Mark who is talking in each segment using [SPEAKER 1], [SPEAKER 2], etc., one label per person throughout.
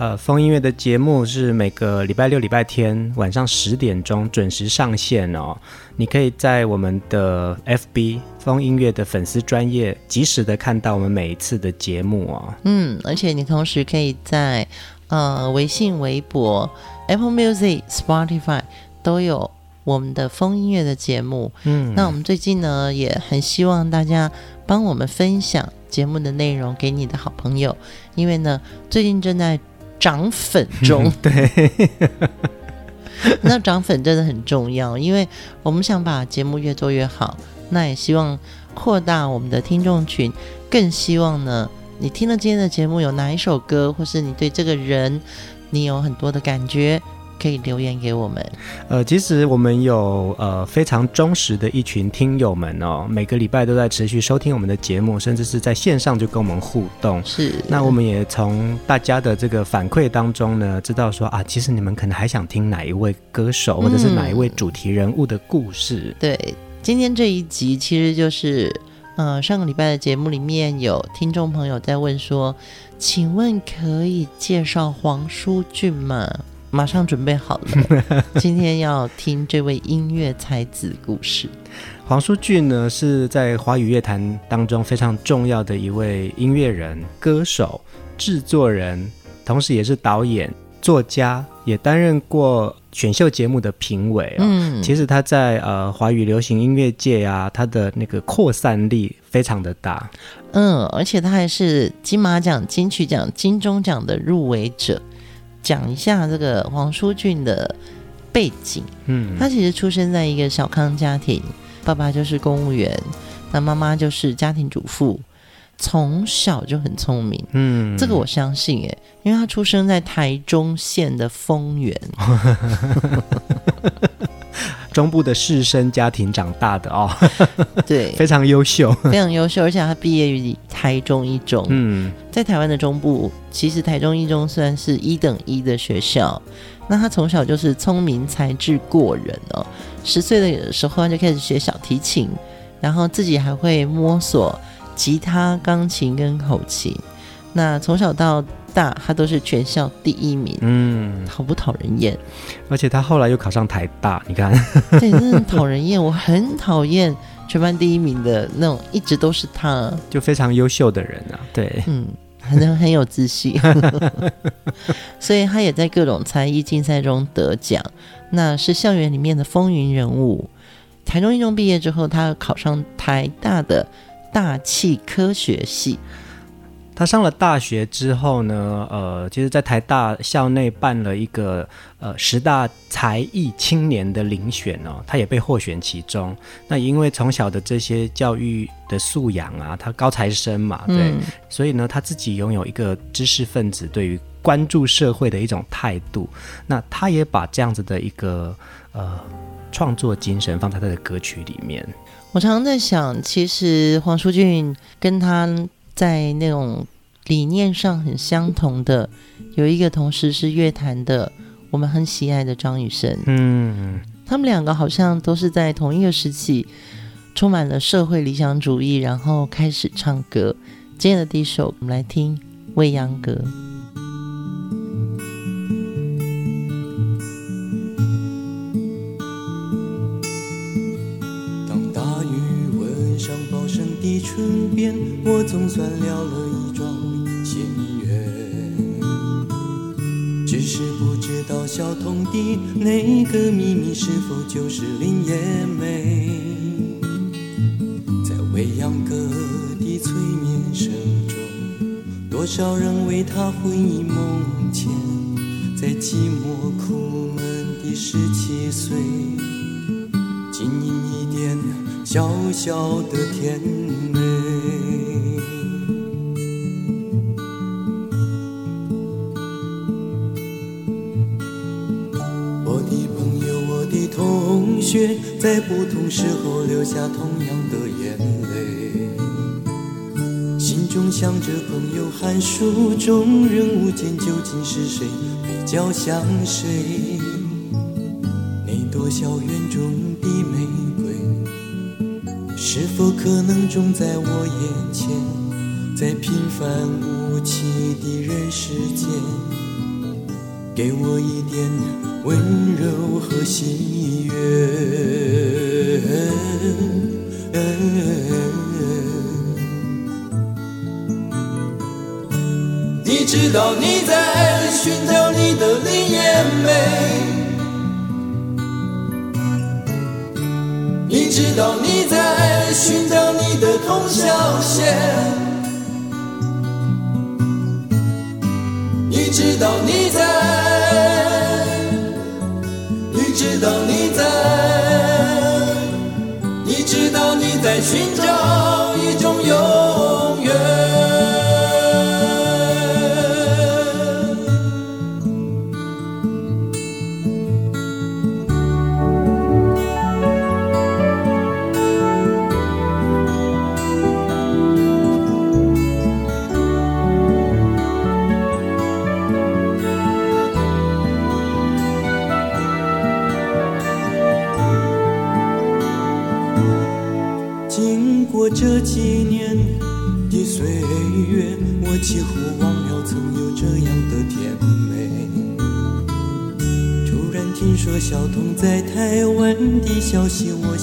[SPEAKER 1] 呃，风音乐的节目是每个礼拜六、礼拜天晚上十点钟准时上线哦。你可以在我们的 FB 风音乐的粉丝专业及时的看到我们每一次的节目哦。
[SPEAKER 2] 嗯，而且你同时可以在呃微信、微博、Apple Music、Spotify 都有我们的风音乐的节目。嗯，那我们最近呢也很希望大家帮我们分享节目的内容给你的好朋友，因为呢最近正在。涨粉中，
[SPEAKER 1] 嗯、对，
[SPEAKER 2] 那涨粉真的很重要，因为我们想把节目越做越好，那也希望扩大我们的听众群，更希望呢，你听了今天的节目有哪一首歌，或是你对这个人，你有很多的感觉。可以留言给我们。
[SPEAKER 1] 呃，其实我们有呃非常忠实的一群听友们哦，每个礼拜都在持续收听我们的节目，甚至是在线上就跟我们互动。
[SPEAKER 2] 是。
[SPEAKER 1] 那我们也从大家的这个反馈当中呢，知道说啊，其实你们可能还想听哪一位歌手，或者是哪一位主题人物的故事。
[SPEAKER 2] 嗯。对，今天这一集其实就是，呃，上个礼拜的节目里面有听众朋友在问说，请问可以介绍黄舒骏吗？马上准备好了，今天要听这位音乐才子故事。
[SPEAKER 1] 黄舒骏呢，是在华语乐坛当中非常重要的一位音乐人、歌手、制作人，同时也是导演、作家，也担任过选秀节目的评委。嗯，其实他在呃华语流行音乐界啊，他的那个扩散力非常的大。
[SPEAKER 2] 嗯，而且他还是金马奖、金曲奖、金钟奖的入围者。讲一下这个黄淑俊的背景。嗯，他其实出生在一个小康家庭，爸爸就是公务员，那妈妈就是家庭主妇，从小就很聪明。嗯，这个我相信诶，因为他出生在台中县的丰原。
[SPEAKER 1] 中部的士绅家庭长大的哦，
[SPEAKER 2] 对，
[SPEAKER 1] 非常优秀，
[SPEAKER 2] 非常优秀，而且他毕业于台中一中。嗯，在台湾的中部，其实台中一中算是一等一的学校。那他从小就是聪明才智过人哦，十岁的时候他就开始学小提琴，然后自己还会摸索吉他、钢琴跟口琴。那从小到大，他都是全校第一名，嗯，讨不讨人厌？
[SPEAKER 1] 而且他后来又考上台大，你看，
[SPEAKER 2] 对，真的讨人厌。我很讨厌全班第一名的那种，一直都是他，
[SPEAKER 1] 就非常优秀的人啊，对，
[SPEAKER 2] 嗯，很很有自信，所以他也在各种才艺竞赛中得奖，那是校园里面的风云人物。台中一中毕业之后，他考上台大的大气科学系。
[SPEAKER 1] 他上了大学之后呢，呃，其实，在台大校内办了一个呃十大才艺青年的遴选哦，他也被获选其中。那因为从小的这些教育的素养啊，他高材生嘛，对，嗯、所以呢，他自己拥有一个知识分子对于关注社会的一种态度。那他也把这样子的一个呃创作精神放在他的歌曲里面。
[SPEAKER 2] 我常常在想，其实黄舒骏跟他。在那种理念上很相同的，有一个同时是乐坛的，我们很喜爱的张雨生。嗯，他们两个好像都是在同一个时期，充满了社会理想主义，然后开始唱歌。今天的第一首，我们来听《未央歌》。
[SPEAKER 3] 唇边，我总算了了一桩心愿，只是不知道小童的那个秘密是否就是林叶梅。在未央歌的催眠声中，多少人为他魂萦梦牵，在寂寞苦闷的十七岁，经营一点小小的甜美。我的朋友，我的同学在不同时候流下同样的眼泪，心中想着朋友寒暑中人物间究竟是谁比较像谁？那朵校园否可能种在我眼前？在平凡无奇的人世间，给我一点温柔和喜悦。你知道你在寻找你的林叶梅，你知道你在寻找你的童小贤，你知道你在，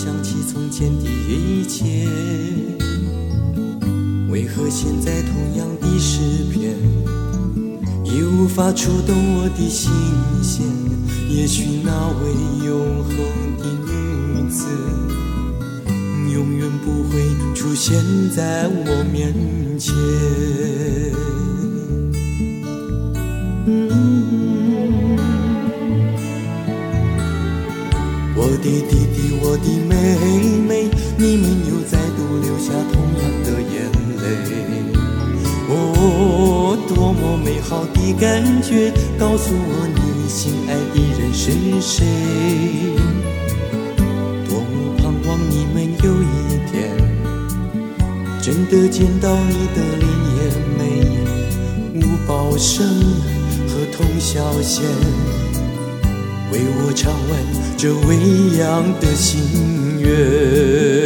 [SPEAKER 3] 想起从前的一切。为何现在同样的诗篇，已无法触动我的心弦？也许那位永恒的女子。永远不会出现在我面前。诉我你心爱的人是谁？多么盼望你们有一天真的见到你的林叶梅、吴宝生和童小贤，为我唱完这未央的心愿。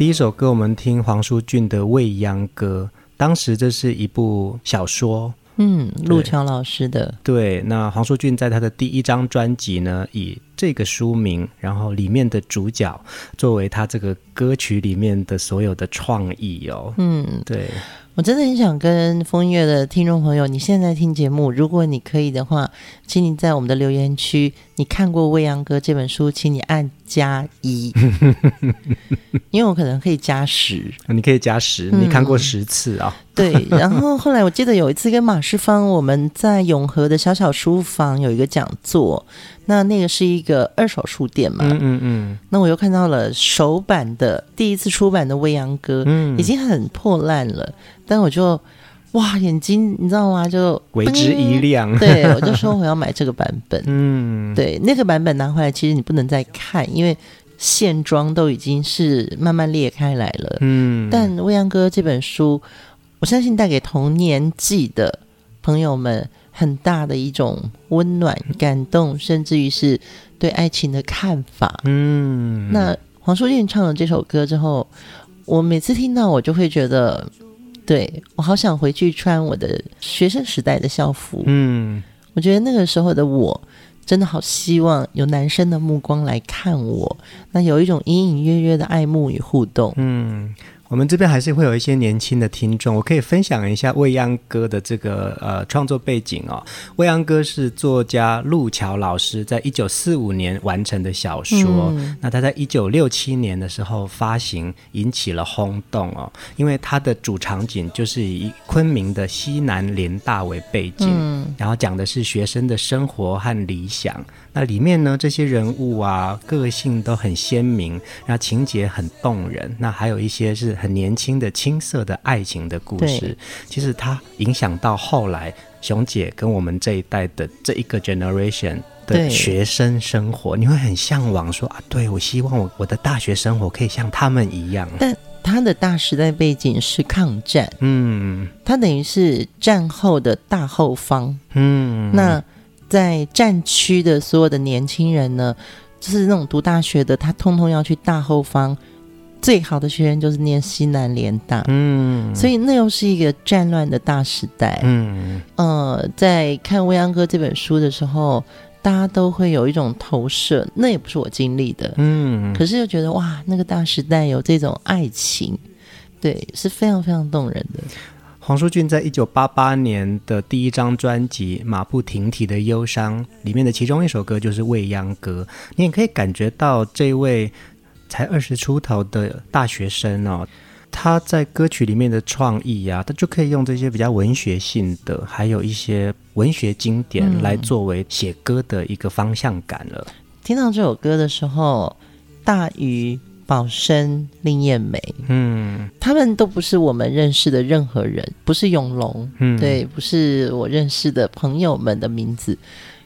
[SPEAKER 1] 第一首歌，我们听黄舒骏的《未央歌》。当时这是一部小说，
[SPEAKER 2] 嗯，陆桥老师的。
[SPEAKER 1] 对，那黄舒骏在他的第一张专辑呢，以这个书名，然后里面的主角作为他这个歌曲里面的所有的创意哦。嗯，对。
[SPEAKER 2] 我真的很想跟风月的听众朋友，你现在听节目，如果你可以的话，请你在我们的留言区，你看过《未央歌》这本书，请你按加一，因为我可能可以加十，
[SPEAKER 1] 你可以加十，你看过十次啊？
[SPEAKER 2] 嗯、对。然后后来我记得有一次跟马世芳，我们在永和的小小书房有一个讲座。那那个是一个二手书店嘛，嗯嗯嗯。那我又看到了首版的第一次出版的《未央歌》，嗯，已经很破烂了，但我就哇，眼睛你知道吗？就
[SPEAKER 1] 为之一亮。
[SPEAKER 2] 对，我就说我要买这个版本。嗯，对，那个版本拿回来，其实你不能再看，因为线装都已经是慢慢裂开来了。嗯，但《未央哥》这本书，我相信带给同年纪的朋友们。很大的一种温暖、感动，甚至于是对爱情的看法。嗯，那黄舒骏唱了这首歌之后，我每次听到，我就会觉得，对，我好想回去穿我的学生时代的校服。嗯，我觉得那个时候的我，真的好希望有男生的目光来看我，那有一种隐隐约约的爱慕与互动。嗯。
[SPEAKER 1] 我们这边还是会有一些年轻的听众，我可以分享一下《未央歌》的这个呃创作背景哦。《未央歌》是作家路桥老师在一九四五年完成的小说，嗯、那他在一九六七年的时候发行，引起了轰动哦。因为它的主场景就是以昆明的西南联大为背景，嗯、然后讲的是学生的生活和理想。那里面呢，这些人物啊，个性都很鲜明，那情节很动人。那还有一些是很年轻的青涩的爱情的故事。其实它影响到后来熊姐跟我们这一代的这一个 generation 的学生生活，你会很向往说啊，对，我希望我我的大学生活可以像他们一样。
[SPEAKER 2] 但他的大时代背景是抗战，嗯，他等于是战后的大后方，嗯，那。在战区的所有的年轻人呢，就是那种读大学的，他通通要去大后方，最好的学生就是念西南联大，嗯，所以那又是一个战乱的大时代，嗯，呃，在看《未央哥》这本书的时候，大家都会有一种投射，那也不是我经历的，嗯，可是又觉得哇，那个大时代有这种爱情，对，是非常非常动人的。
[SPEAKER 1] 黄舒骏在一九八八年的第一张专辑《马不停蹄的忧伤》里面的其中一首歌就是《未央歌》，你也可以感觉到这位才二十出头的大学生哦，他在歌曲里面的创意啊，他就可以用这些比较文学性的，还有一些文学经典来作为写歌的一个方向感了。
[SPEAKER 2] 听到这首歌的时候，大鱼。宝生、林燕梅，嗯，他们都不是我们认识的任何人，不是永龙，嗯，对，不是我认识的朋友们的名字。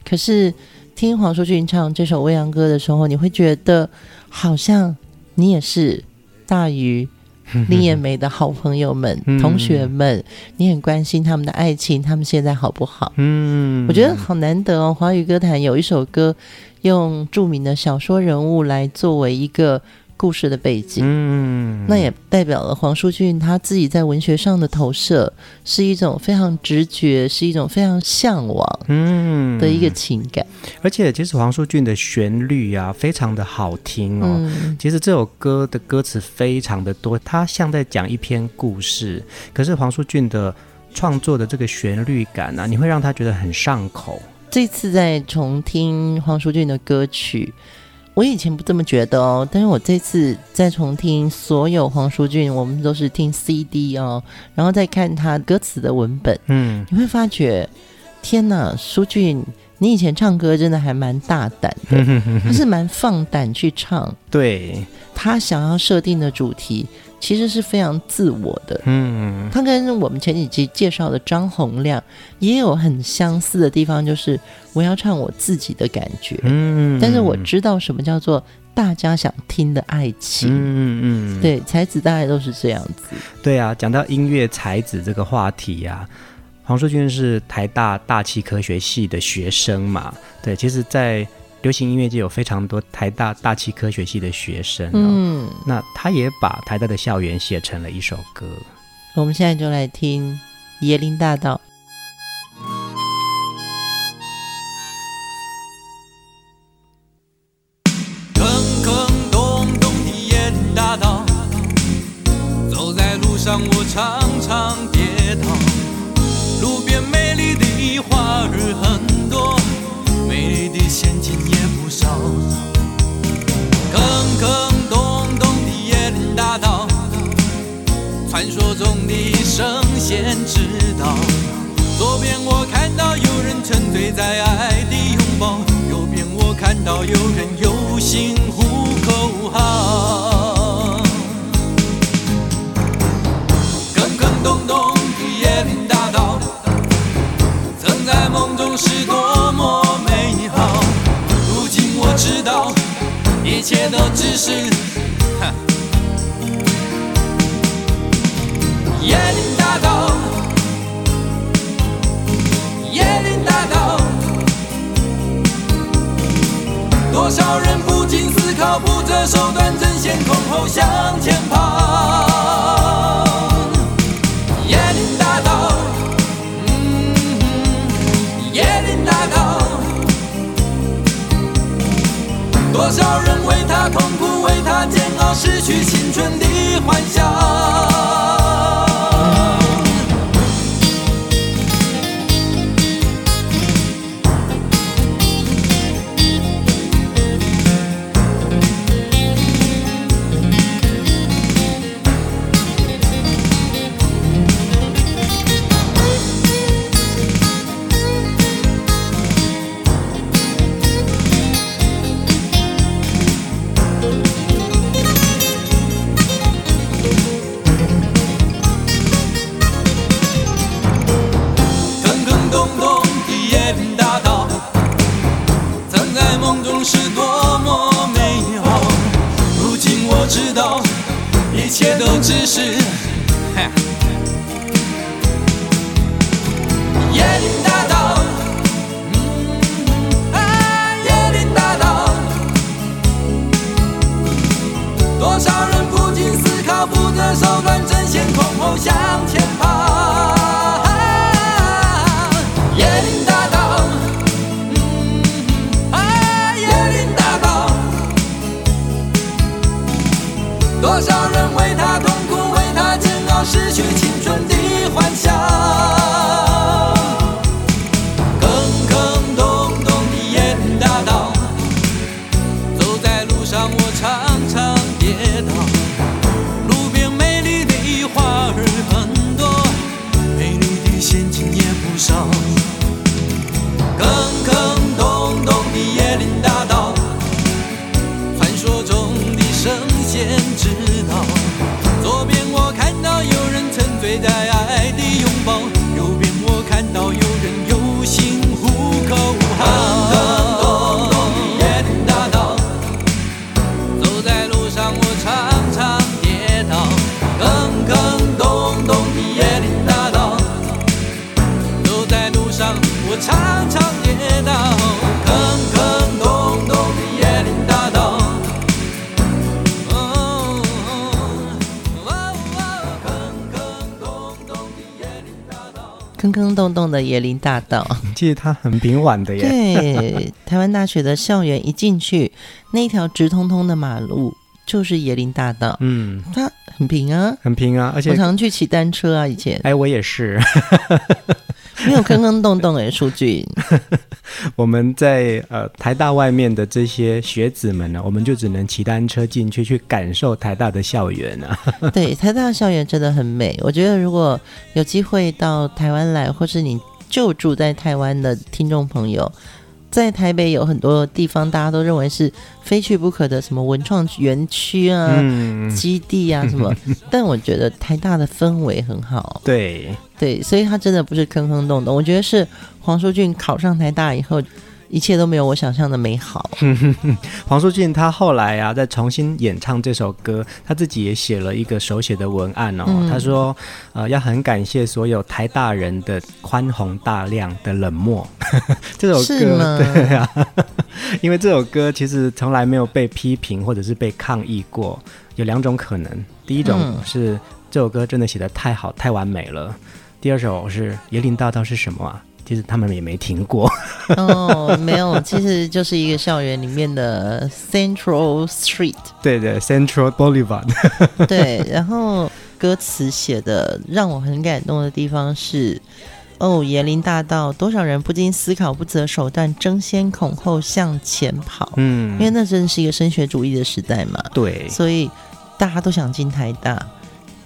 [SPEAKER 2] 可是听黄淑君唱这首《未央歌》的时候，你会觉得好像你也是大鱼、林燕梅的好朋友们、嗯、同学们，你很关心他们的爱情，他们现在好不好？嗯，我觉得好难得哦，华语歌坛有一首歌用著名的小说人物来作为一个。故事的背景，嗯，那也代表了黄舒俊他自己在文学上的投射，是一种非常直觉，是一种非常向往，嗯的一个情感。
[SPEAKER 1] 而且，其实黄舒俊的旋律啊，非常的好听哦。嗯、其实这首歌的歌词非常的多，它像在讲一篇故事。可是黄舒俊的创作的这个旋律感啊，你会让他觉得很上口。
[SPEAKER 2] 这次在重听黄舒俊的歌曲。我以前不这么觉得哦，但是我这次再重听所有黄舒骏，我们都是听 CD 哦，然后再看他歌词的文本，嗯，你会发觉，天哪，舒骏，你以前唱歌真的还蛮大胆的，他是蛮放胆去唱，
[SPEAKER 1] 对，
[SPEAKER 2] 他想要设定的主题。其实是非常自我的，嗯，他跟我们前几集介绍的张洪亮也有很相似的地方，就是我要唱我自己的感觉，嗯，但是我知道什么叫做大家想听的爱情，嗯嗯，对，才子大概都是这样子，
[SPEAKER 1] 对啊，讲到音乐才子这个话题呀，黄淑君是台大大气科学系的学生嘛，对，其实，在。流行音乐界有非常多台大大气科学系的学生、嗯，那他也把台大的校园写成了一首歌。
[SPEAKER 2] 我们现在就来听《椰林大道》。
[SPEAKER 3] 坑坑洞洞的椰林大道，走在路上我常常跌倒。传说中的圣贤之道。左边我看到有人沉醉在爱的拥抱，右边我看到有人有心呼口号。坑坑洞洞的椰林大道，曾在梦中是多么美好。如今我知道，一切都只是多少人不经思考，不择手段，争先恐后向前跑。椰林大道，嗯，椰林大道。多少人为他痛苦，为他煎熬，失去青春的幻想。
[SPEAKER 2] 坑椰林大道，
[SPEAKER 1] 其实它很平缓的耶。
[SPEAKER 2] 对，台湾大学的校园一进去，那一条直通通的马路就是椰林大道。嗯，它很平啊，
[SPEAKER 1] 很平啊，而且
[SPEAKER 2] 我常去骑单车啊，以前。
[SPEAKER 1] 哎，我也是。
[SPEAKER 2] 没有坑坑洞洞哎，数据。
[SPEAKER 1] 我们在呃台大外面的这些学子们呢，我们就只能骑单车进去，去感受台大的校园啊。
[SPEAKER 2] 对，台大的校园真的很美。我觉得如果有机会到台湾来，或是你就住在台湾的听众朋友。在台北有很多地方，大家都认为是非去不可的，什么文创园区啊、嗯、基地啊什么。但我觉得台大的氛围很好，
[SPEAKER 1] 对
[SPEAKER 2] 对，所以它真的不是坑坑洞洞。我觉得是黄淑俊考上台大以后。一切都没有我想象的美好。
[SPEAKER 1] 黄舒骏他后来啊，在重新演唱这首歌，他自己也写了一个手写的文案哦。嗯、他说，呃，要很感谢所有台大人的宽宏大量的冷漠。这首歌，对啊，因为这首歌其实从来没有被批评或者是被抗议过。有两种可能，第一种是这首歌真的写的太好、太完美了；第二首是椰林大道是什么啊？其实他们也没听过
[SPEAKER 2] 哦，没有，其实就是一个校园里面的 Central Street，
[SPEAKER 1] 对对，Central Boulevard，
[SPEAKER 2] 对，然后。歌词写的让我很感动的地方是：哦，椰林大道，多少人不经思考、不择手段，争先恐后向前跑。嗯，因为那真的是一个升学主义的时代嘛。
[SPEAKER 1] 对，
[SPEAKER 2] 所以大家都想进台大。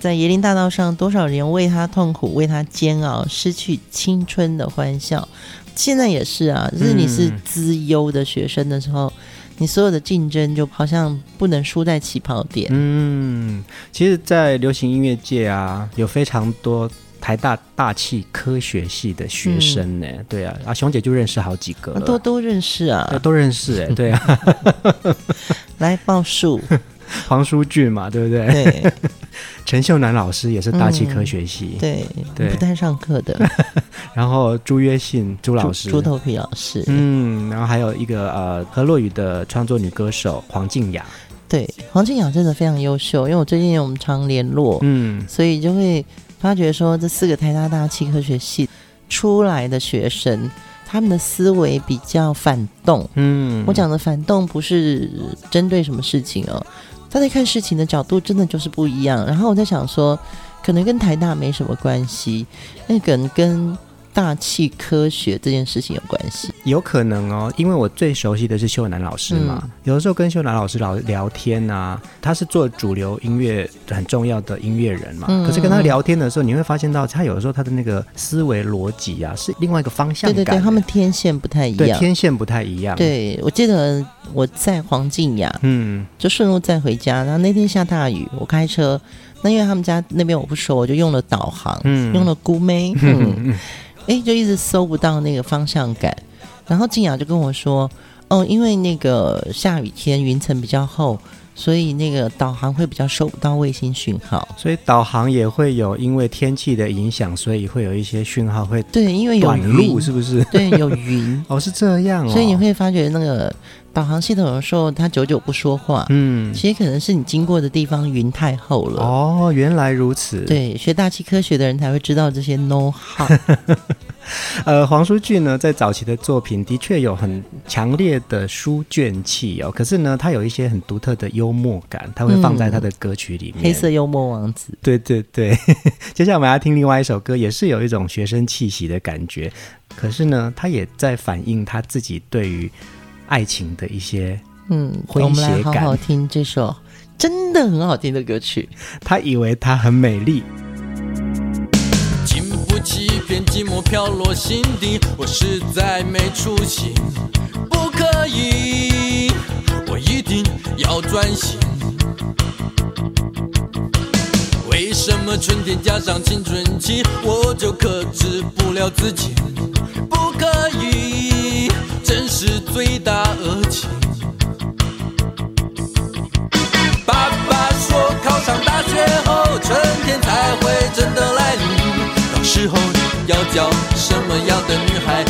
[SPEAKER 2] 在椰林大道上，多少人为他痛苦，为他煎熬，失去青春的欢笑。现在也是啊，就是你是资优的学生的时候，嗯、你所有的竞争就好像不能输在起跑点。
[SPEAKER 1] 嗯，其实，在流行音乐界啊，有非常多台大大气科学系的学生呢。嗯、对啊，啊，熊姐就认识好几个，
[SPEAKER 2] 都都认识啊，
[SPEAKER 1] 都认识哎，对啊，
[SPEAKER 2] 来报数。
[SPEAKER 1] 黄书俊嘛，对不对？
[SPEAKER 2] 对，
[SPEAKER 1] 陈秀楠老师也是大气科学系，
[SPEAKER 2] 嗯、对对，不太上课的。
[SPEAKER 1] 然后朱约信朱老师，
[SPEAKER 2] 猪头皮老师，
[SPEAKER 1] 嗯，然后还有一个呃何洛雨的创作女歌手黄静雅，
[SPEAKER 2] 对，黄静雅真的非常优秀，因为我最近我们常联络，嗯，所以就会发觉说这四个台大大气科学系出来的学生。他们的思维比较反动，嗯，我讲的反动不是针对什么事情哦，他在看事情的角度真的就是不一样。然后我在想说，可能跟台大没什么关系，那可能跟。大气科学这件事情有关系，
[SPEAKER 1] 有可能哦，因为我最熟悉的是秀楠老师嘛。嗯、有的时候跟秀楠老师聊聊天啊，他是做主流音乐很重要的音乐人嘛。嗯、可是跟他聊天的时候，你会发现到他有的时候他的那个思维逻辑啊，是另外一个方向。
[SPEAKER 2] 对对对，他们天线不太一样。
[SPEAKER 1] 对，天线不太一样。
[SPEAKER 2] 对，我记得我在黄静雅，嗯，就顺路再回家，然后那天下大雨，我开车，那因为他们家那边我不熟，我就用了导航，嗯，用了 Google 嗯。哎，就一直搜不到那个方向感，然后静雅就跟我说：“哦，因为那个下雨天云层比较厚，所以那个导航会比较收不到卫星讯号，
[SPEAKER 1] 所以导航也会有因为天气的影响，所以会有一些讯号会
[SPEAKER 2] 对，因为有
[SPEAKER 1] 云，是不是？
[SPEAKER 2] 对，有云
[SPEAKER 1] 哦，是这样哦，
[SPEAKER 2] 所以你会发觉那个导航系统有时候它久久不说话，嗯，其实可能是你经过的地方云太厚了
[SPEAKER 1] 哦，原来如此，
[SPEAKER 2] 对，学大气科学的人才会知道这些 know how。
[SPEAKER 1] 呃，黄舒骏呢，在早期的作品的确有很强烈的书卷气哦，可是呢，他有一些很独特的幽默感，他会放在他的歌曲里面。嗯、
[SPEAKER 2] 黑色幽默王子，
[SPEAKER 1] 对对对。接下来我们要听另外一首歌，也是有一种学生气息的感觉，可是呢，他也在反映他自己对于爱情的一些嗯诙谐感。
[SPEAKER 2] 听这首真的很好听的歌曲。
[SPEAKER 1] 他以为他很美丽。
[SPEAKER 3] 经不起一片寂寞飘落心底，我实在没出息，不可以，我一定要专心。为什么春天加上青春期，我就克制不了自己？不可以，真是罪大恶极。爸爸说考上大学后，春天才会真的来临。到时候要交什么样的女孩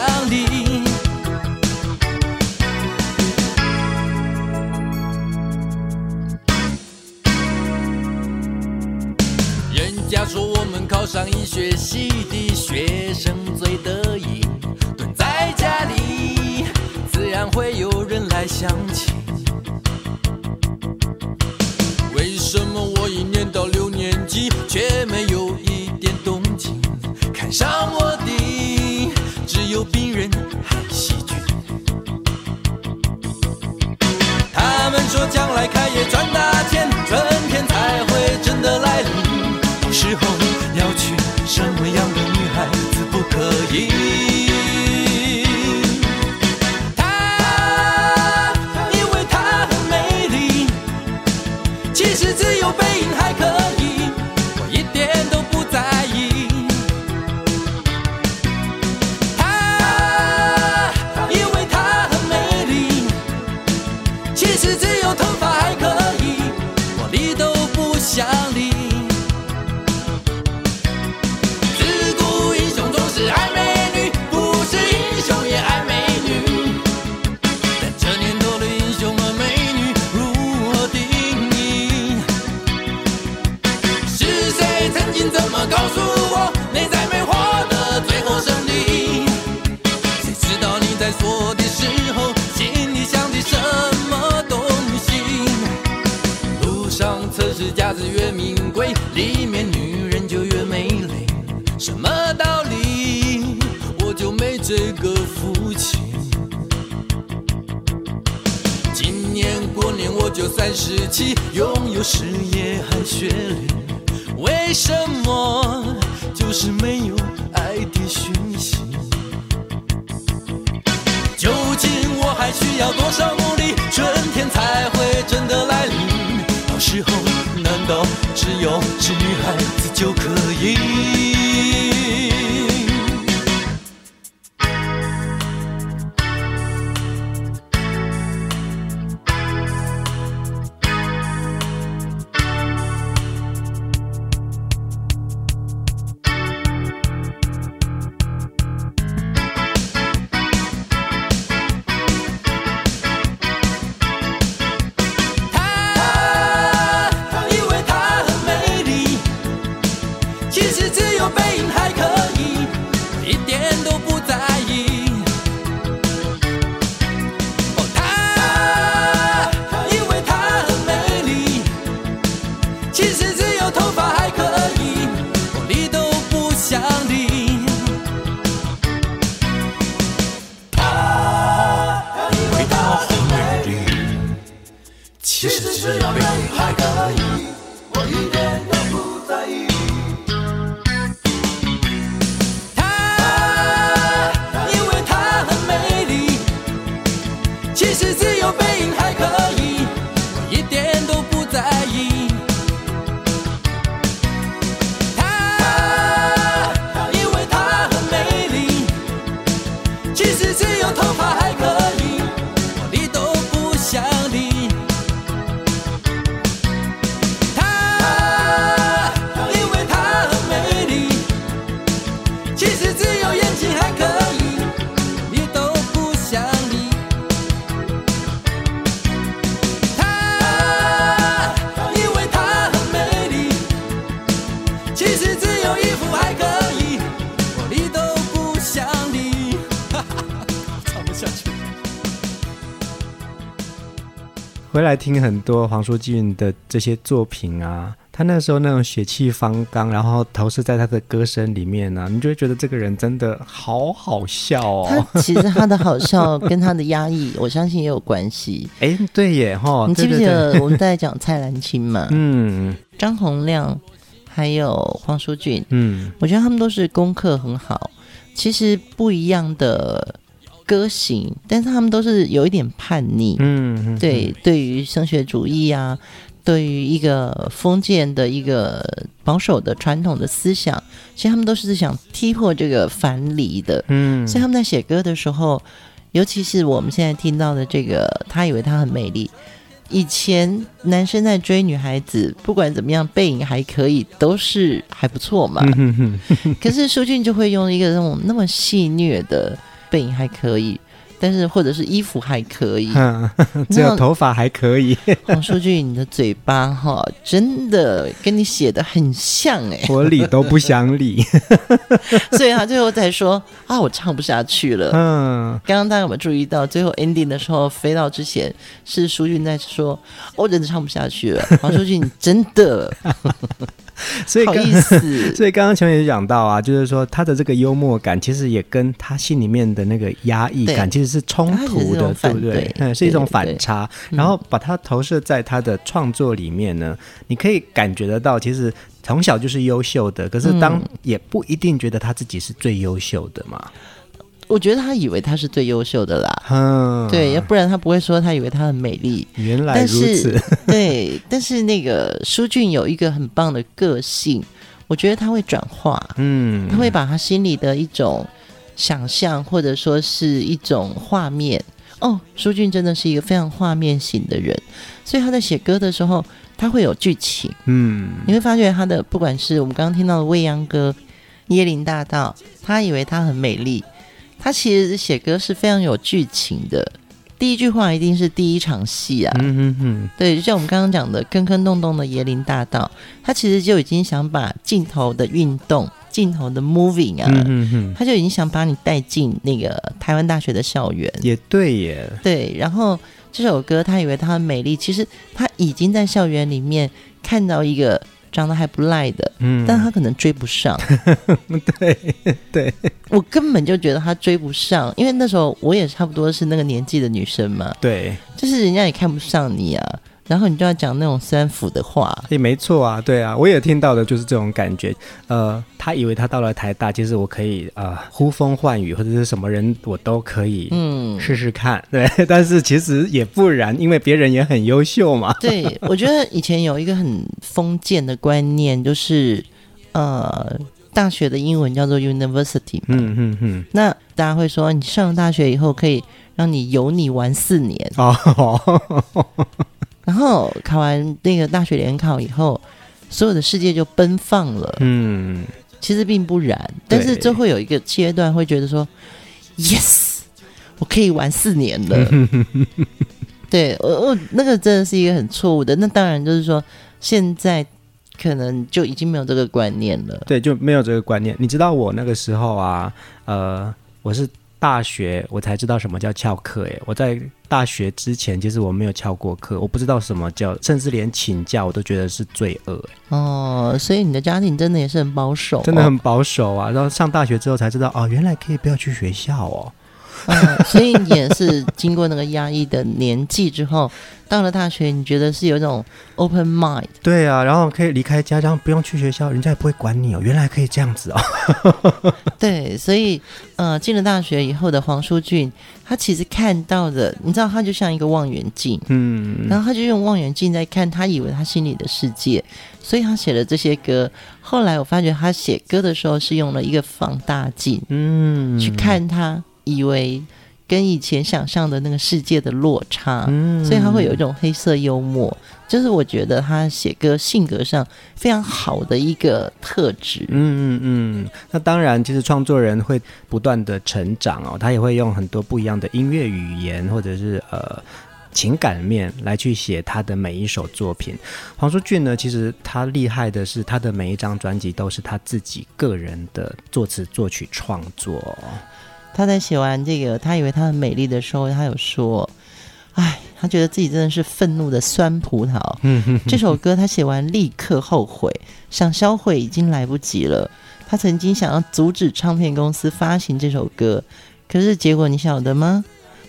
[SPEAKER 3] 家里，人家说我们考上医学系的学生最得意，蹲在家里，自然会有人来相亲。为什么我一念到六将来开业赚大三十七，拥有事业和学历。为什么就是没有爱的讯息？究竟我还需要多少努力，春天才会真的来临？到时候难道只有是女孩子就可以？
[SPEAKER 1] 来听很多黄舒俊的这些作品啊，他那时候那种血气方刚，然后投射在他的歌声里面呢、啊，你就会觉得这个人真的好好笑哦。
[SPEAKER 2] 他其实他的好笑跟他的压抑，我相信也有关系。
[SPEAKER 1] 哎，对耶哈，
[SPEAKER 2] 你记不记得我们在讲蔡澜清嘛？嗯，张洪亮还有黄淑俊，嗯，我觉得他们都是功课很好。其实不一样的。歌行，但是他们都是有一点叛逆，嗯，对，对于升学主义啊，对于一个封建的一个保守的传统的思想，其实他们都是想踢破这个樊篱的，嗯，所以他们在写歌的时候，尤其是我们现在听到的这个，他以为他很美丽。以前男生在追女孩子，不管怎么样，背影还可以，都是还不错嘛。可是舒俊就会用一个那种那么戏谑的。背影还可以，但是或者是衣服还可以，嗯、
[SPEAKER 1] 只有头发还可以。
[SPEAKER 2] 黄淑俊，你的嘴巴哈，真的跟你写的很像哎，
[SPEAKER 1] 我理都不想理。
[SPEAKER 2] 所以他最后才说啊，我唱不下去了。嗯，刚刚大家有没有注意到，最后 ending 的时候飞到之前是淑俊在说，我真的唱不下去了。黄淑俊，你真的。
[SPEAKER 1] 所以刚，
[SPEAKER 2] 好意思，
[SPEAKER 1] 所以刚刚琼姐讲到啊，就是说他的这个幽默感，其实也跟他心里面的那个压抑感其实是冲突的，对不对？嗯，是一种反差。然后把它投射在他的创作里面呢，你可以感觉得到，其实从小就是优秀的，可是当也不一定觉得他自己是最优秀的嘛。
[SPEAKER 2] 我觉得他以为他是最优秀的啦，嗯，对，要不然他不会说他以为他很美丽。
[SPEAKER 1] 原来如此，
[SPEAKER 2] 对。但是那个舒俊有一个很棒的个性，我觉得他会转化，嗯，他会把他心里的一种想象或者说是一种画面。哦，舒俊真的是一个非常画面型的人，所以他在写歌的时候，他会有剧情，嗯，你会发觉他的不管是我们刚刚听到的《未央歌》《椰林大道》，他以为他很美丽。他其实写歌是非常有剧情的，第一句话一定是第一场戏啊。嗯嗯嗯，对，就像我们刚刚讲的，坑坑洞洞的椰林大道，他其实就已经想把镜头的运动、镜头的 moving 啊，嗯嗯嗯，他就已经想把你带进那个台湾大学的校园。
[SPEAKER 1] 也对耶。
[SPEAKER 2] 对，然后这首歌，他以为他很美丽，其实他已经在校园里面看到一个。长得还不赖的，嗯，但他可能追不上。
[SPEAKER 1] 对对，
[SPEAKER 2] 我根本就觉得他追不上，因为那时候我也差不多是那个年纪的女生嘛。
[SPEAKER 1] 对，
[SPEAKER 2] 就是人家也看不上你啊。然后你就要讲那种三府的话，
[SPEAKER 1] 也没错啊，对啊，我也听到的就是这种感觉。呃，他以为他到了台大，其实我可以呃呼风唤雨或者是什么人我都可以嗯试试看，对。但是其实也不然，因为别人也很优秀嘛。
[SPEAKER 2] 对，我觉得以前有一个很封建的观念，就是呃大学的英文叫做 university 嘛。嗯嗯嗯。那大家会说，你上了大学以后可以让你有你玩四年哦。然后考完那个大学联考以后，所有的世界就奔放了。嗯，其实并不然，但是就会有一个阶段会觉得说，yes，我可以玩四年了。对，我我那个真的是一个很错误的。那当然就是说，现在可能就已经没有这个观念了。
[SPEAKER 1] 对，就没有这个观念。你知道我那个时候啊，呃，我是。大学我才知道什么叫翘课诶，我在大学之前其实我没有翘过课，我不知道什么叫，甚至连请假我都觉得是罪恶
[SPEAKER 2] 哦。所以你的家庭真的也是很保守，
[SPEAKER 1] 真的很保守啊。然后上大学之后才知道哦，原来可以不要去学校哦。
[SPEAKER 2] 嗯，所以你也是经过那个压抑的年纪之后，到了大学，你觉得是有一种 open mind？
[SPEAKER 1] 对啊，然后可以离开家乡，不用去学校，人家也不会管你哦。原来可以这样子哦。
[SPEAKER 2] 对，所以呃，进了大学以后的黄淑俊，他其实看到的，你知道，他就像一个望远镜，嗯，然后他就用望远镜在看他以为他心里的世界，所以他写了这些歌。后来我发觉他写歌的时候是用了一个放大镜，嗯，去看他。以为跟以前想象的那个世界的落差，嗯，所以他会有一种黑色幽默，就是我觉得他写歌性格上非常好的一个特质。嗯
[SPEAKER 1] 嗯嗯。那当然，其实创作人会不断的成长哦，他也会用很多不一样的音乐语言或者是呃情感面来去写他的每一首作品。黄舒骏呢，其实他厉害的是他的每一张专辑都是他自己个人的作词作曲创作。
[SPEAKER 2] 他在写完这个，他以为他很美丽的时候，他有说：“哎，他觉得自己真的是愤怒的酸葡萄。”这首歌他写完立刻后悔，想销毁已经来不及了。他曾经想要阻止唱片公司发行这首歌，可是结果你晓得吗？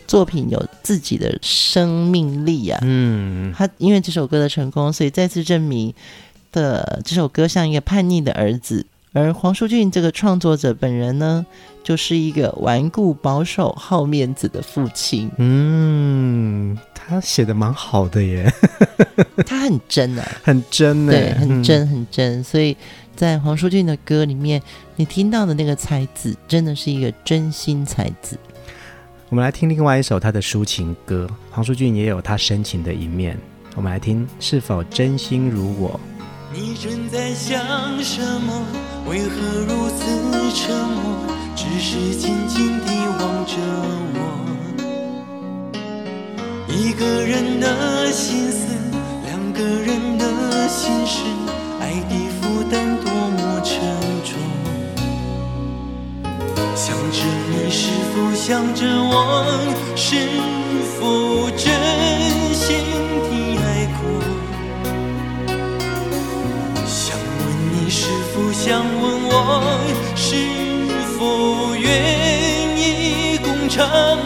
[SPEAKER 2] 作品有自己的生命力啊！嗯，他因为这首歌的成功，所以再次证明的这首歌像一个叛逆的儿子。而黄淑俊这个创作者本人呢，就是一个顽固、保守、好面子的父亲。
[SPEAKER 1] 嗯，他写的蛮好的耶，
[SPEAKER 2] 他很真啊，
[SPEAKER 1] 很真呢，
[SPEAKER 2] 对，很真，很真。嗯、所以在黄舒骏的歌里面，你听到的那个才子，真的是一个真心才子。
[SPEAKER 1] 我们来听另外一首他的抒情歌，黄舒骏也有他深情的一面。我们来听，是否真心如我？
[SPEAKER 3] 你正在想什么？为何如此沉默？只是静静地望着我。一个人的心思，两个人的心事，爱的负担多么沉重。想着你是否想着我，是否真心？想问我是否愿意共长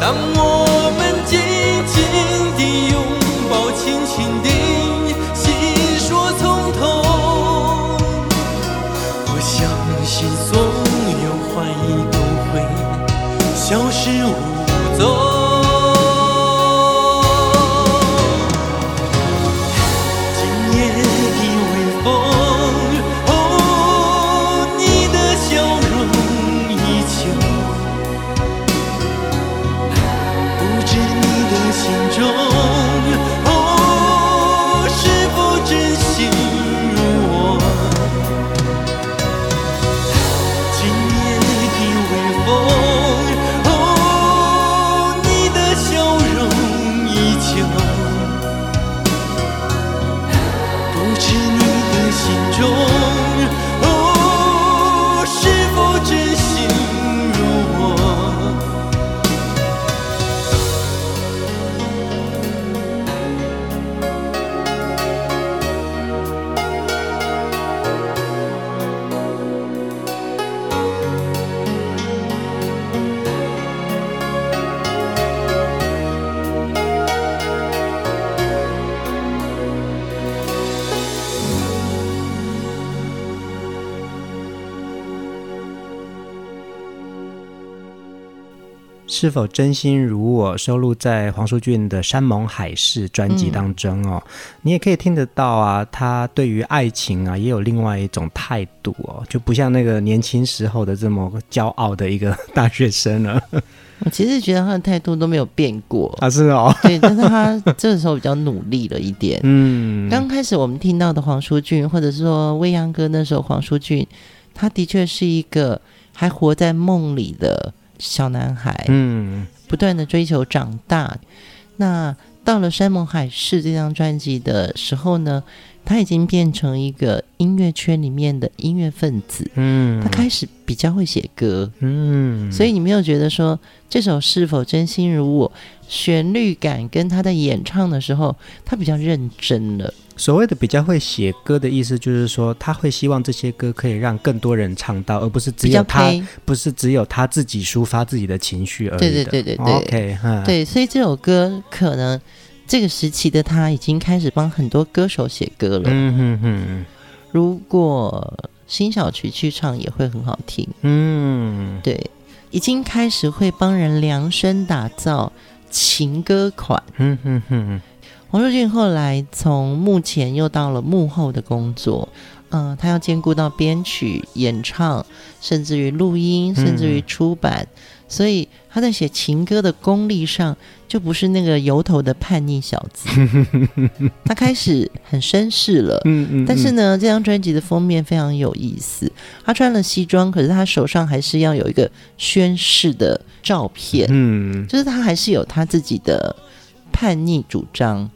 [SPEAKER 3] 当我是否真心
[SPEAKER 1] 如我？收录在黄舒骏的《山盟海誓》专辑当中哦。嗯、你也可以听得到啊，他对于爱情啊也有另外一种态度哦，就不像那个年轻时候的这么骄傲的一个大学生了。
[SPEAKER 2] 我其实觉得他的态度都没有变过
[SPEAKER 1] 啊，是哦，
[SPEAKER 2] 对，但是他这个时候比较努力了一点。嗯，刚开始我们听到的黄舒骏，或者是说未央哥那时候黄舒骏，他的确是一个还活在梦里的。小男孩，嗯，不断的追求长大。那到了《山盟海誓》这张专辑的时候呢，他已经变成一个音乐圈里面的音乐分子，嗯，他开始比较会写歌，嗯，所以你没有觉得说这首是否真心如我，旋律感跟他在演唱的时候，他比较认真了。
[SPEAKER 1] 所谓的比较会写歌的意思，就是说他会希望这些歌可以让更多人唱到，而不是只有他，不是只有他自己抒发自己的情绪而已。
[SPEAKER 2] 对对对对对
[SPEAKER 1] ，OK，
[SPEAKER 2] 对，所以这首歌可能这个时期的他已经开始帮很多歌手写歌了。嗯哼哼，如果辛晓琪去唱也会很好听。嗯，对，已经开始会帮人量身打造情歌款。嗯哼哼。黄舒骏后来从幕前又到了幕后的工作，嗯、呃，他要兼顾到编曲、演唱，甚至于录音，甚至于出版，嗯、所以他在写情歌的功力上就不是那个油头的叛逆小子，他开始很绅士了。嗯嗯。但是呢，这张专辑的封面非常有意思，他穿了西装，可是他手上还是要有一个宣誓的照片，嗯，就是他还是有他自己的叛逆主张。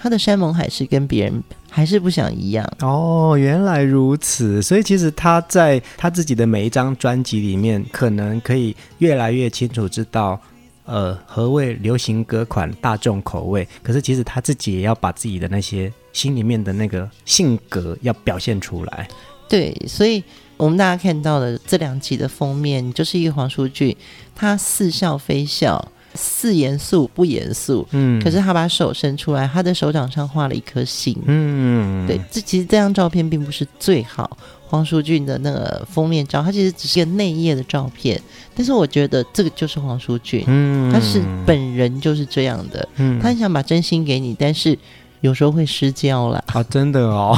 [SPEAKER 2] 他的山盟海誓跟别人还是不想一样
[SPEAKER 1] 哦，原来如此。所以其实他在他自己的每一张专辑里面，可能可以越来越清楚知道，呃，何谓流行歌款、大众口味。可是其实他自己也要把自己的那些心里面的那个性格要表现出来。
[SPEAKER 2] 对，所以我们大家看到的这两集的封面，就是一个黄书俊，他似笑非笑。似严肃不严肃，嗯，可是他把手伸出来，他的手掌上画了一颗心，嗯，对，这其实这张照片并不是最好，黄淑俊的那个封面照，它其实只是一个内页的照片，但是我觉得这个就是黄淑俊，嗯，他是本人就是这样的，嗯，他很想把真心给你，但是有时候会失焦了。
[SPEAKER 3] 啊，真的哦。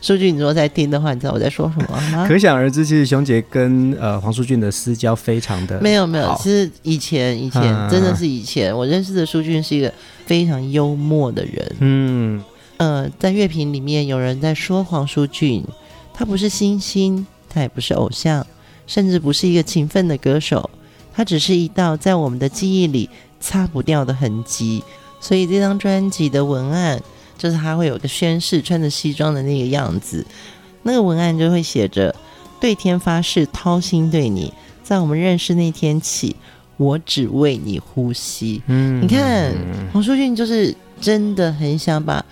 [SPEAKER 2] 淑俊，你如果在听的话，你知道我在说什么吗？
[SPEAKER 3] 可想而知，其实熊姐跟呃黄淑俊的私交非常的
[SPEAKER 2] 没有没有。其实以前以前、嗯、真的是以前，我认识的淑俊是一个非常幽默的人。嗯呃，在乐评里面有人在说黄书俊，他不是星星，他也不是偶像，甚至不是一个勤奋的歌手，他只是一道在我们的记忆里擦不掉的痕迹。所以这张专辑的文案。就是他会有个宣誓，穿着西装的那个样子，那个文案就会写着“对天发誓，掏心对你，在我们认识那天起，我只为你呼吸。”嗯，你看黄书俊就是真的很想把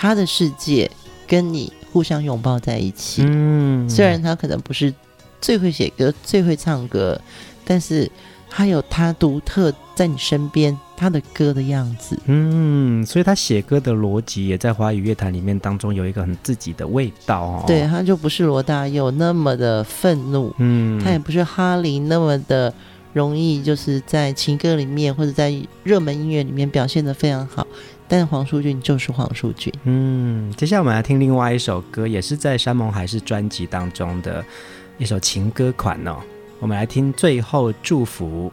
[SPEAKER 2] 他的世界跟你互相拥抱在一起。嗯，虽然他可能不是最会写歌、最会唱歌，但是他有他独特在你身边。他的歌的样子，
[SPEAKER 3] 嗯，所以他写歌的逻辑也在华语乐坛里面当中有一个很自己的味道哦。
[SPEAKER 2] 对，他就不是罗大佑那么的愤怒，嗯，他也不是哈林那么的容易，就是在情歌里面或者在热门音乐里面表现的非常好。但黄淑俊就是黄淑俊，
[SPEAKER 3] 嗯。接下来我们来听另外一首歌，也是在山盟海誓专辑当中的一首情歌款哦。我们来听《最后祝福》。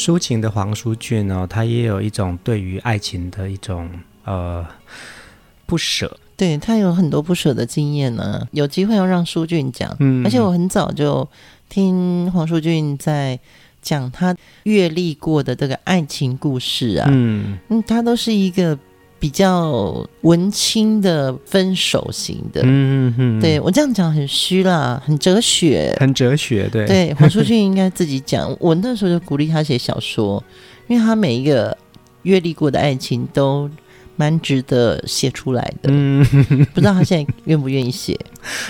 [SPEAKER 1] 抒情的黄舒骏哦，他也有一种对于爱情的一种呃不舍。
[SPEAKER 2] 对，他有很多不舍的经验呢。有机会要让舒俊讲，嗯，而且我很早就听黄舒俊在讲他阅历过的这个爱情故事啊，嗯嗯，他都是一个。比较文青的分手型的，嗯嗯，对我这样讲很虚啦，很哲学，
[SPEAKER 1] 很哲学，对
[SPEAKER 2] 对。黄淑俊应该自己讲，我那时候就鼓励他写小说，因为他每一个阅历过的爱情都蛮值得写出来的。嗯，不知道他现在愿不愿意写？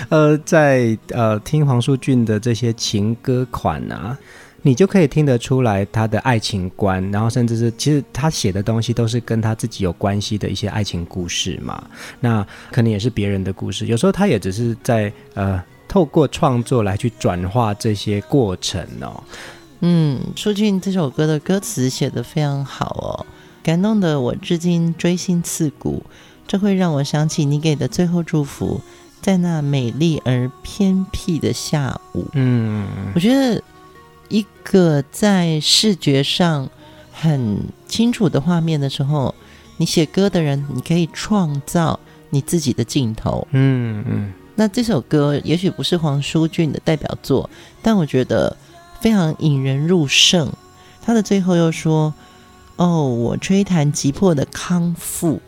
[SPEAKER 1] 呃，在呃听黄舒骏的这些情歌款啊。你就可以听得出来他的爱情观，然后甚至是其实他写的东西都是跟他自己有关系的一些爱情故事嘛。那可能也是别人的故事，有时候他也只是在呃透过创作来去转化这些过程哦。
[SPEAKER 2] 嗯，舒俊这首歌的歌词写得非常好哦，感动的我至今锥心刺骨。这会让我想起你给的最后祝福，在那美丽而偏僻的下午。嗯，我觉得。一个在视觉上很清楚的画面的时候，你写歌的人，你可以创造你自己的镜头。嗯嗯。那这首歌也许不是黄舒骏的代表作，但我觉得非常引人入胜。他的最后又说：“哦，我吹弹急迫的康复，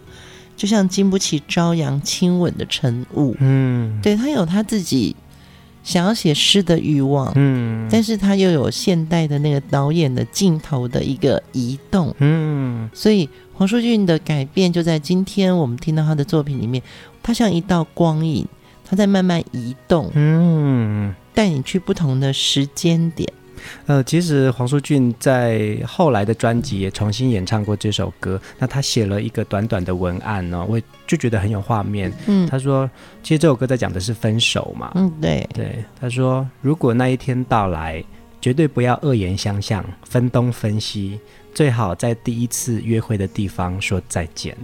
[SPEAKER 2] 就像经不起朝阳亲吻的晨雾。”嗯，对，他有他自己。想要写诗的欲望，嗯，但是他又有现代的那个导演的镜头的一个移动，嗯，所以黄舒骏的改变就在今天我们听到他的作品里面，他像一道光影，他在慢慢移动，嗯，带你去不同的时间点。
[SPEAKER 1] 呃，其实黄舒骏在后来的专辑也重新演唱过这首歌。那他写了一个短短的文案呢，我就觉得很有画面。嗯，他说，其实这首歌在讲的是分手嘛。
[SPEAKER 2] 嗯，对
[SPEAKER 1] 对。他说，如果那一天到来，绝对不要恶言相向，分东分西，最好在第一次约会的地方说再见。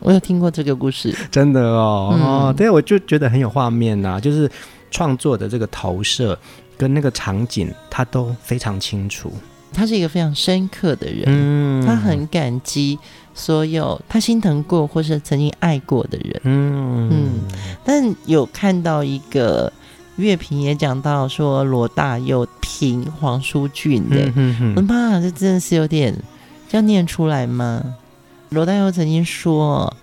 [SPEAKER 2] 我有听过这个故事，
[SPEAKER 1] 真的哦。嗯、哦，对，我就觉得很有画面呐、啊，就是创作的这个投射。跟那个场景，他都非常清楚。
[SPEAKER 2] 他是一个非常深刻的人，嗯，他很感激所有他心疼过或是曾经爱过的人，嗯嗯。但有看到一个乐评也讲到说，罗大佑评黄舒骏的，我的妈，这真的是有点要念出来吗？罗大佑曾经说，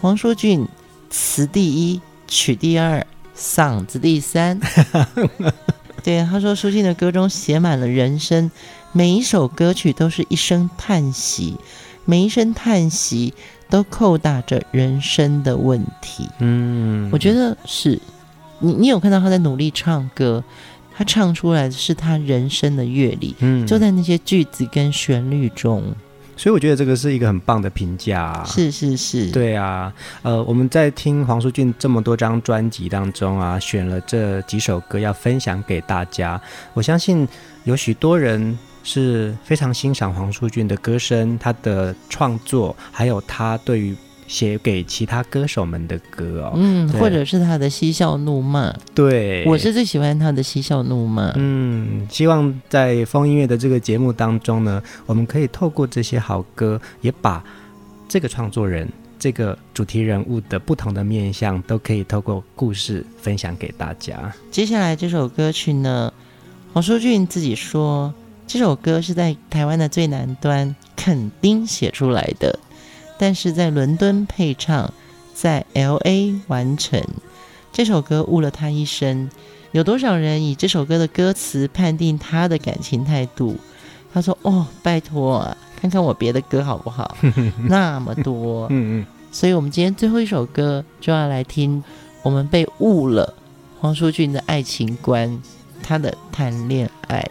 [SPEAKER 2] 黄舒骏词第一，曲第二，嗓子第三。对，他说，舒骏的歌中写满了人生，每一首歌曲都是一声叹息，每一声叹息都扣打着人生的问题。嗯，我觉得是你，你有看到他在努力唱歌，他唱出来的是他人生的阅历，嗯，就在那些句子跟旋律中。
[SPEAKER 1] 所以我觉得这个是一个很棒的评价啊，
[SPEAKER 2] 是是是，
[SPEAKER 1] 对啊，呃，我们在听黄舒骏这么多张专辑当中啊，选了这几首歌要分享给大家。我相信有许多人是非常欣赏黄舒骏的歌声，他的创作，还有他对于。写给其他歌手们的歌哦，
[SPEAKER 2] 嗯，或者是他的嬉笑怒骂，
[SPEAKER 1] 对，
[SPEAKER 2] 我是最喜欢他的嬉笑怒骂。
[SPEAKER 1] 嗯，希望在风音乐的这个节目当中呢，我们可以透过这些好歌，也把这个创作人、这个主题人物的不同的面相，都可以透过故事分享给大家。
[SPEAKER 2] 接下来这首歌曲呢，黄舒俊自己说，这首歌是在台湾的最南端垦丁写出来的。但是在伦敦配唱，在 L.A. 完成这首歌，误了他一生。有多少人以这首歌的歌词判定他的感情态度？他说：“哦，拜托啊，看看我别的歌好不好？那么多。”嗯嗯。所以，我们今天最后一首歌就要来听我们被误了黄舒骏的爱情观，他的谈恋爱。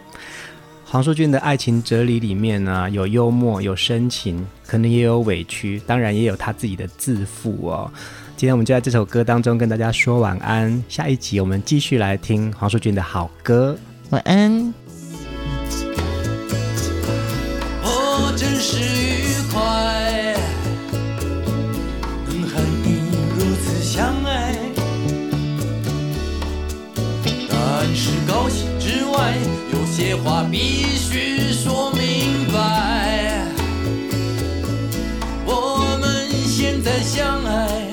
[SPEAKER 1] 黄舒骏的爱情哲理里面呢、啊，有幽默，有深情，可能也有委屈，当然也有他自己的自负哦。今天我们就在这首歌当中跟大家说晚安，下一集我们继续来听黄舒骏的好歌。
[SPEAKER 2] 晚安。
[SPEAKER 3] 哦，真是愉快，能和你如此相爱，但是高兴之外。些话必须说明白。我们现在相爱